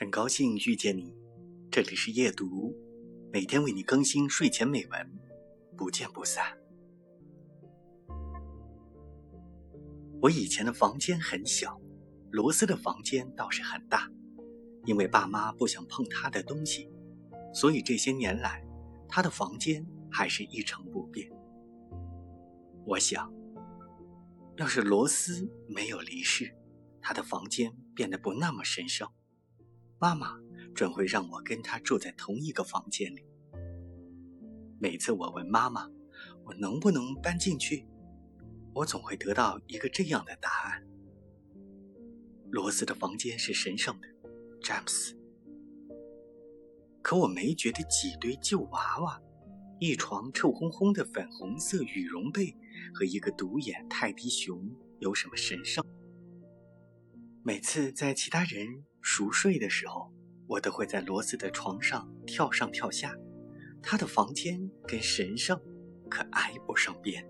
很高兴遇见你，这里是夜读，每天为你更新睡前美文，不见不散。我以前的房间很小，罗斯的房间倒是很大，因为爸妈不想碰他的东西，所以这些年来，他的房间还是一成不变。我想，要是罗斯没有离世，他的房间变得不那么神圣。妈妈准会让我跟他住在同一个房间里。每次我问妈妈，我能不能搬进去，我总会得到一个这样的答案：罗斯的房间是神圣的，詹姆斯。可我没觉得几堆旧娃娃、一床臭烘烘的粉红色羽绒被和一个独眼泰迪熊有什么神圣。每次在其他人。熟睡的时候，我都会在罗斯的床上跳上跳下，他的房间跟神圣可挨不上边。